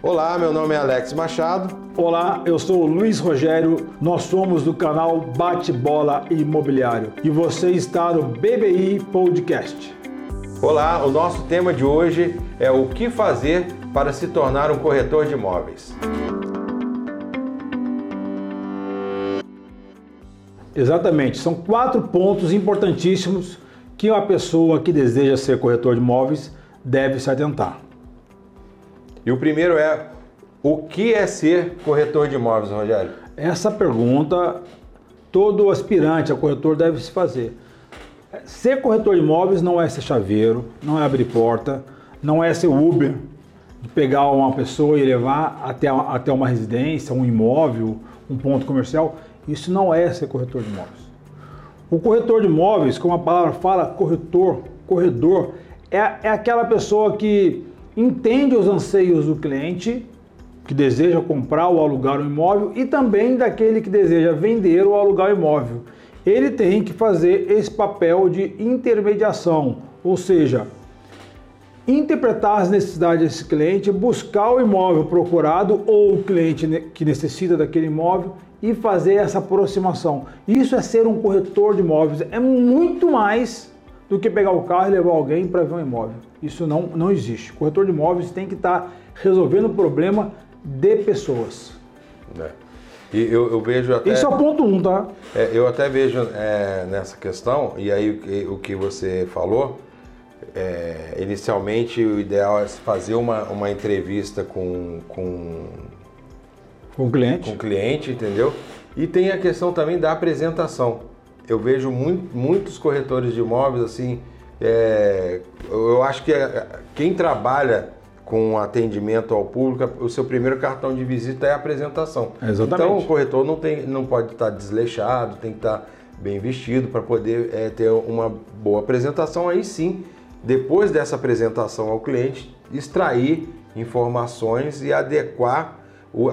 Olá, meu nome é Alex Machado. Olá, eu sou o Luiz Rogério, nós somos do canal Bate Bola Imobiliário e você está no BBI Podcast. Olá, o nosso tema de hoje é o que fazer para se tornar um corretor de imóveis. Exatamente, são quatro pontos importantíssimos que uma pessoa que deseja ser corretor de imóveis deve se atentar. E o primeiro é o que é ser corretor de imóveis, Rogério? Essa pergunta todo aspirante a corretor deve se fazer. Ser corretor de imóveis não é ser chaveiro, não é abrir porta, não é ser Uber, de pegar uma pessoa e levar até, até uma residência, um imóvel, um ponto comercial. Isso não é ser corretor de imóveis. O corretor de imóveis, como a palavra fala, corretor, corredor, é, é aquela pessoa que entende os anseios do cliente que deseja comprar ou alugar um imóvel e também daquele que deseja vender ou alugar o um imóvel. Ele tem que fazer esse papel de intermediação, ou seja, interpretar as necessidades desse cliente, buscar o imóvel procurado ou o cliente que necessita daquele imóvel e fazer essa aproximação. Isso é ser um corretor de imóveis. É muito mais do que pegar o carro e levar alguém para ver um imóvel. Isso não, não existe. O corretor de imóveis tem que estar tá resolvendo o problema de pessoas. É. E eu, eu, vejo até. Esse é o ponto um, tá? É, eu até vejo é, nessa questão, e aí o que, o que você falou, é, inicialmente o ideal é fazer uma, uma entrevista com, com com o cliente. Com o cliente, entendeu? E tem a questão também da apresentação. Eu vejo muito, muitos corretores de imóveis assim. É, eu acho que é, quem trabalha com atendimento ao público, o seu primeiro cartão de visita é a apresentação. Exatamente. Então o corretor não, tem, não pode estar desleixado, tem que estar bem vestido para poder é, ter uma boa apresentação. Aí sim, depois dessa apresentação ao cliente, extrair informações e adequar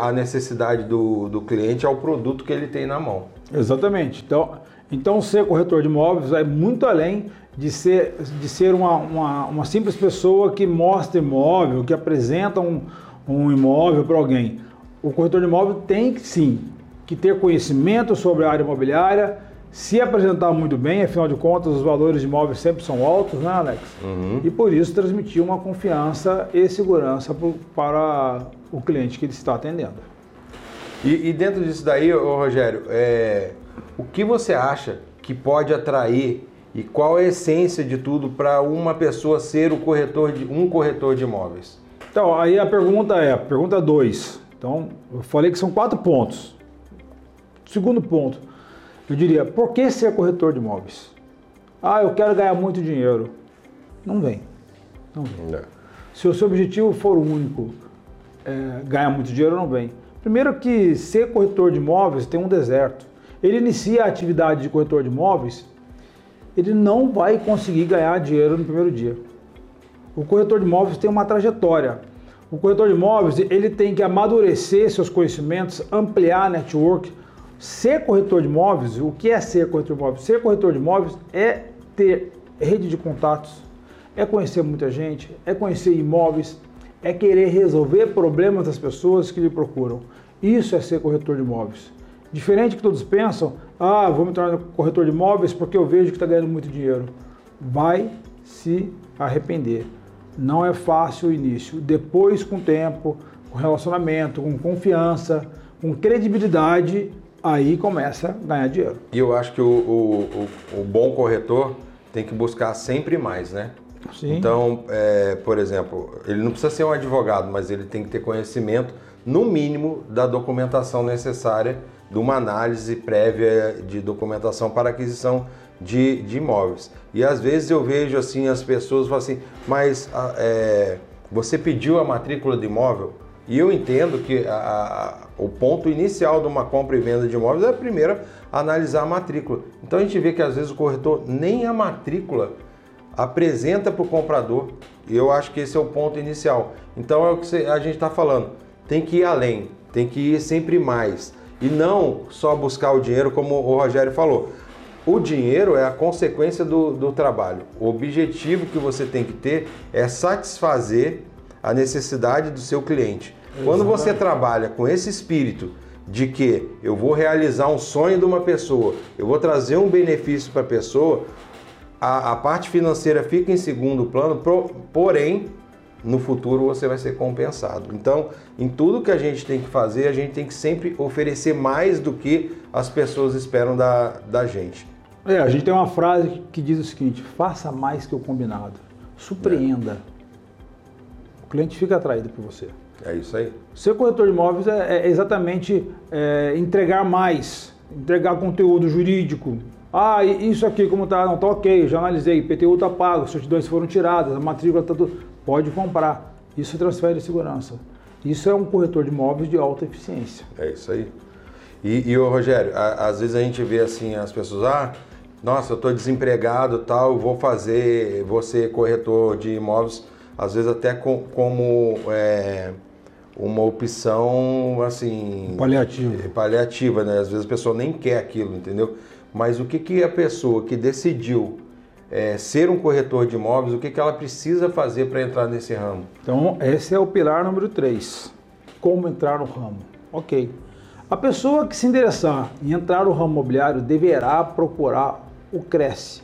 a necessidade do, do cliente ao produto que ele tem na mão. Exatamente. Então, então ser corretor de imóveis é muito além de ser, de ser uma, uma, uma simples pessoa que mostra imóvel, que apresenta um, um imóvel para alguém. O corretor de imóvel tem sim que ter conhecimento sobre a área imobiliária, se apresentar muito bem, afinal de contas os valores de imóveis sempre são altos, né Alex? Uhum. E por isso transmitir uma confiança e segurança para o cliente que ele está atendendo. E, e dentro disso daí, Rogério, é, o que você acha que pode atrair e qual é a essência de tudo para uma pessoa ser o corretor de, um corretor de imóveis? Então, aí a pergunta é, pergunta 2. Então, eu falei que são quatro pontos. Segundo ponto, eu diria, por que ser corretor de imóveis? Ah, eu quero ganhar muito dinheiro. Não vem. Não vem. Não. Se o seu objetivo for único, é, ganhar muito dinheiro não vem. Primeiro que ser corretor de imóveis tem um deserto. Ele inicia a atividade de corretor de imóveis, ele não vai conseguir ganhar dinheiro no primeiro dia. O corretor de imóveis tem uma trajetória. O corretor de imóveis ele tem que amadurecer seus conhecimentos, ampliar a network. Ser corretor de imóveis, o que é ser corretor de imóveis? Ser corretor de imóveis é ter rede de contatos, é conhecer muita gente, é conhecer imóveis, é querer resolver problemas das pessoas que lhe procuram. Isso é ser corretor de imóveis. Diferente que todos pensam, ah, vou me tornar corretor de imóveis porque eu vejo que está ganhando muito dinheiro. Vai se arrepender. Não é fácil o início. Depois, com o tempo, com relacionamento, com confiança, com credibilidade, aí começa a ganhar dinheiro. E eu acho que o, o, o, o bom corretor tem que buscar sempre mais, né? Sim. Então, é, por exemplo, ele não precisa ser um advogado, mas ele tem que ter conhecimento, no mínimo, da documentação necessária de uma análise prévia de documentação para aquisição de, de imóveis. E às vezes eu vejo assim as pessoas falam assim, mas é, você pediu a matrícula de imóvel? E eu entendo que a, a, o ponto inicial de uma compra e venda de imóveis é primeiro analisar a matrícula. Então a gente vê que às vezes o corretor nem a matrícula apresenta para o comprador. E eu acho que esse é o ponto inicial. Então é o que a gente está falando. Tem que ir além, tem que ir sempre mais. E não só buscar o dinheiro, como o Rogério falou. O dinheiro é a consequência do, do trabalho. O objetivo que você tem que ter é satisfazer a necessidade do seu cliente. Quando você trabalha com esse espírito de que eu vou realizar um sonho de uma pessoa, eu vou trazer um benefício para a pessoa, a parte financeira fica em segundo plano, porém, no futuro você vai ser compensado. Então, em tudo que a gente tem que fazer, a gente tem que sempre oferecer mais do que as pessoas esperam da, da gente. É, a gente tem uma frase que diz o seguinte: faça mais que o combinado, surpreenda. É. O cliente fica atraído por você. É isso aí. Ser corretor de imóveis é, é exatamente é, entregar mais, entregar conteúdo jurídico. Ah, isso aqui como tá? Não, tá ok, já analisei, PTU tá pago, certidões foram tiradas, a matrícula tá tudo. Pode comprar. Isso transfere segurança. Isso é um corretor de imóveis de alta eficiência. É isso aí. E, e o Rogério, a, às vezes a gente vê assim as pessoas, ah, nossa, eu estou desempregado, tal, vou fazer, vou ser corretor de imóveis, às vezes até com, como é, uma opção assim paliativa. paliativa, né? Às vezes a pessoa nem quer aquilo, entendeu? Mas o que, que a pessoa que decidiu é, ser um corretor de imóveis, o que, que ela precisa fazer para entrar nesse ramo? Então, esse é o pilar número 3. Como entrar no ramo? Ok. A pessoa que se interessar em entrar no ramo imobiliário deverá procurar o CRECE,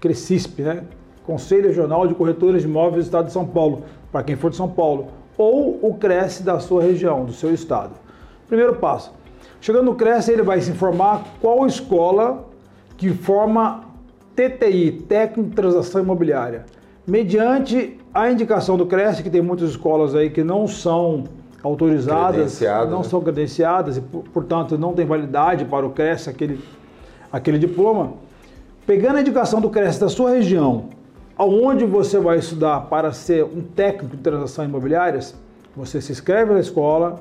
CRECISP, né? Conselho Regional de Corretores de Imóveis do Estado de São Paulo, para quem for de São Paulo, ou o CRECE da sua região, do seu estado. Primeiro passo. Chegando no CRECE, ele vai se informar qual escola que forma TTI, Técnico de Transação Imobiliária. Mediante a indicação do CRECE, que tem muitas escolas aí que não são autorizadas, não né? são credenciadas e, portanto, não tem validade para o CRECE, aquele, aquele diploma. Pegando a indicação do CRECE da sua região, aonde você vai estudar para ser um técnico de transações imobiliárias, você se inscreve na escola,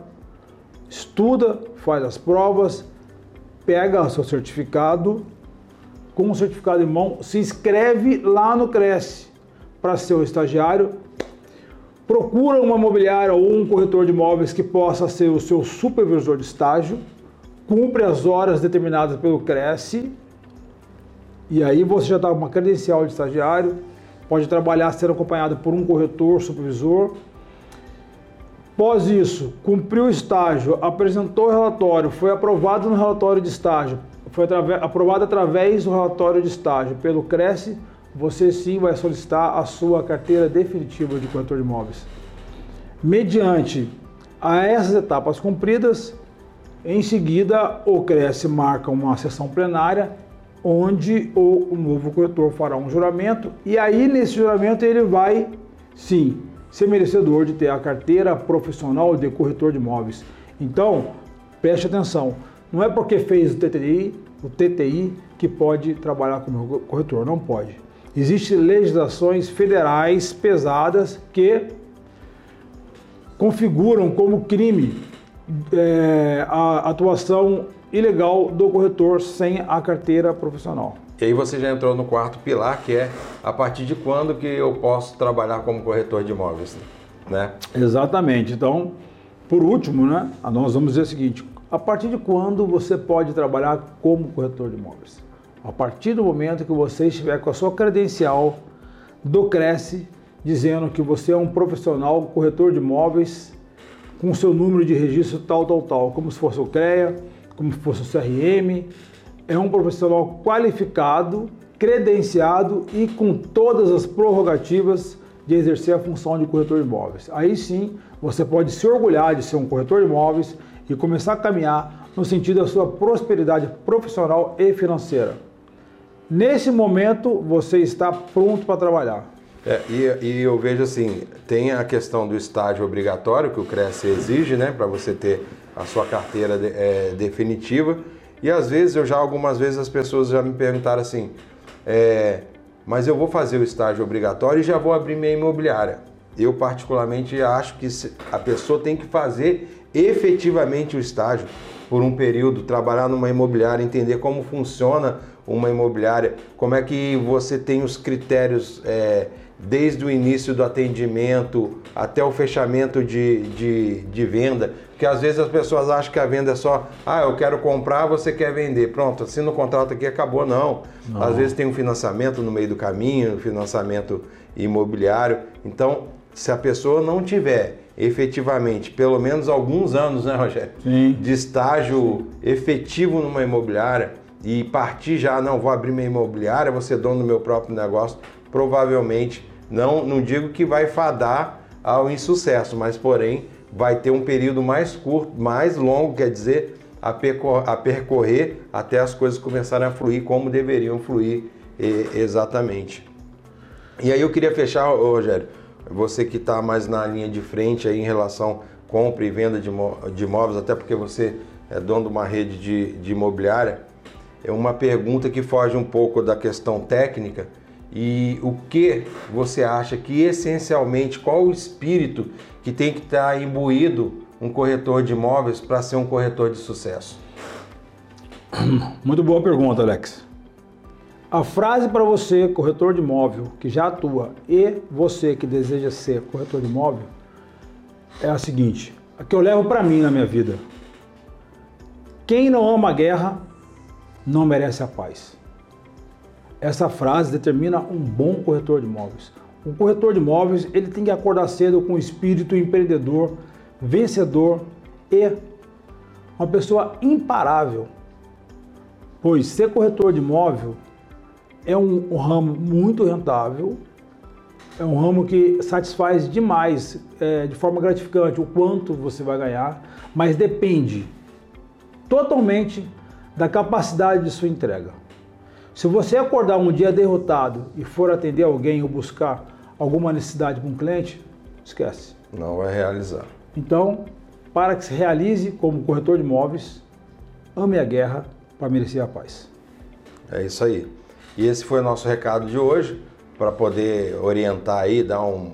estuda, faz as provas, pega o seu certificado, com o certificado em mão, se inscreve lá no Cresce para ser o estagiário, procura uma imobiliária ou um corretor de imóveis que possa ser o seu supervisor de estágio, cumpre as horas determinadas pelo Cresce, e aí você já está com uma credencial de estagiário, pode trabalhar sendo acompanhado por um corretor, supervisor. Após isso, cumpriu o estágio, apresentou o relatório, foi aprovado no relatório de estágio, foi aprovado através do relatório de estágio pelo Cresce, você sim vai solicitar a sua carteira definitiva de corretor de imóveis. Mediante a essas etapas cumpridas, em seguida o Cresce marca uma sessão plenária onde o, novo corretor fará um juramento e aí nesse juramento ele vai sim ser merecedor de ter a carteira profissional de corretor de imóveis. Então, preste atenção, não é porque fez o TTI, o TTI que pode trabalhar como corretor, não pode. Existem legislações federais pesadas que configuram como crime é, a atuação ilegal do corretor sem a carteira profissional. E aí você já entrou no quarto pilar, que é a partir de quando que eu posso trabalhar como corretor de imóveis, né? Exatamente. Então, por último, né, nós vamos dizer o seguinte: a partir de quando você pode trabalhar como corretor de imóveis? A partir do momento que você estiver com a sua credencial do Cresce, dizendo que você é um profissional corretor de imóveis com seu número de registro tal, tal, tal, como se fosse o CREA, como se fosse o CRM, é um profissional qualificado, credenciado e com todas as prerrogativas de exercer a função de corretor de imóveis. Aí sim, você pode se orgulhar de ser um corretor de imóveis e começar a caminhar no sentido da sua prosperidade profissional e financeira. Nesse momento, você está pronto para trabalhar. É, e, e, eu vejo assim, tem a questão do estágio obrigatório que o Cresce exige, né, para você ter a sua carteira de, é, definitiva. E às vezes, eu já algumas vezes as pessoas já me perguntaram assim, é, mas eu vou fazer o estágio obrigatório e já vou abrir minha imobiliária. Eu particularmente acho que a pessoa tem que fazer efetivamente o estágio por um período, trabalhar numa imobiliária, entender como funciona uma imobiliária, como é que você tem os critérios é, desde o início do atendimento até o fechamento de, de, de, venda, porque às vezes as pessoas acham que a venda é só, ah, eu quero comprar, você quer vender, pronto, assina o contrato aqui, acabou, não. não. Às vezes tem um financiamento no meio do caminho, um financiamento imobiliário, então se a pessoa não tiver efetivamente pelo menos alguns anos, né, Rogério? Sim. De estágio efetivo numa imobiliária e partir já, não, vou abrir minha imobiliária, vou ser dono do meu próprio negócio, provavelmente, não, não digo que vai fadar ao insucesso, mas porém vai ter um período mais curto, mais longo, quer dizer, a percorrer, a percorrer até as coisas começarem a fluir como deveriam fluir exatamente. E aí eu queria fechar, Rogério, você que está mais na linha de frente aí em relação compra e venda de, imóveis, até porque você é dono de uma rede de, de imobiliária, é uma pergunta que foge um pouco da questão técnica e o que você acha que essencialmente, qual o espírito que tem que estar tá imbuído um corretor de imóveis para ser um corretor de sucesso? Muito boa pergunta, Alex. A frase para você, corretor de imóvel, que já atua, e você que deseja ser corretor de imóvel, é a seguinte: a que eu levo para mim na minha vida. Quem não ama a guerra não merece a paz. Essa frase determina um bom corretor de imóveis. Um corretor de imóveis ele tem que acordar cedo com um espírito empreendedor, vencedor e uma pessoa imparável. Pois ser corretor de imóvel é um, um ramo muito rentável, é um ramo que satisfaz demais, é, de forma gratificante, o quanto você vai ganhar, mas depende totalmente da capacidade de sua entrega. Se você acordar um dia derrotado e for atender alguém ou buscar alguma necessidade para um cliente, esquece. Não vai realizar. Então, para que se realize como corretor de imóveis, ame a guerra para merecer a paz. É isso aí. E esse foi o nosso recado de hoje, para poder orientar aí, dar um,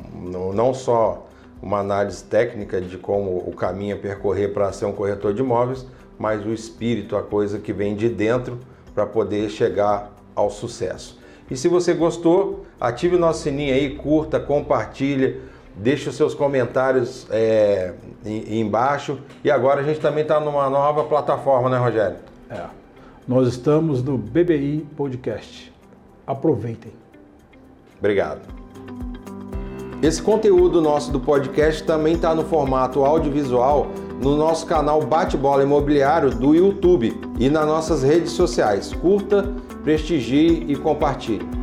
não só uma análise técnica de como o caminho a percorrer para ser um corretor de imóveis, mas o espírito, a coisa que vem de dentro para poder chegar ao sucesso. E se você gostou, ative o nosso sininho aí, curta, compartilha, deixe os seus comentários é, embaixo. E agora a gente também está numa nova plataforma, né, Rogério? É. Nós estamos no BBI Podcast. Aproveitem. Obrigado. Esse conteúdo nosso do podcast também está no formato audiovisual no nosso canal Bate-Bola Imobiliário do YouTube e nas nossas redes sociais. Curta, prestigie e compartilhe.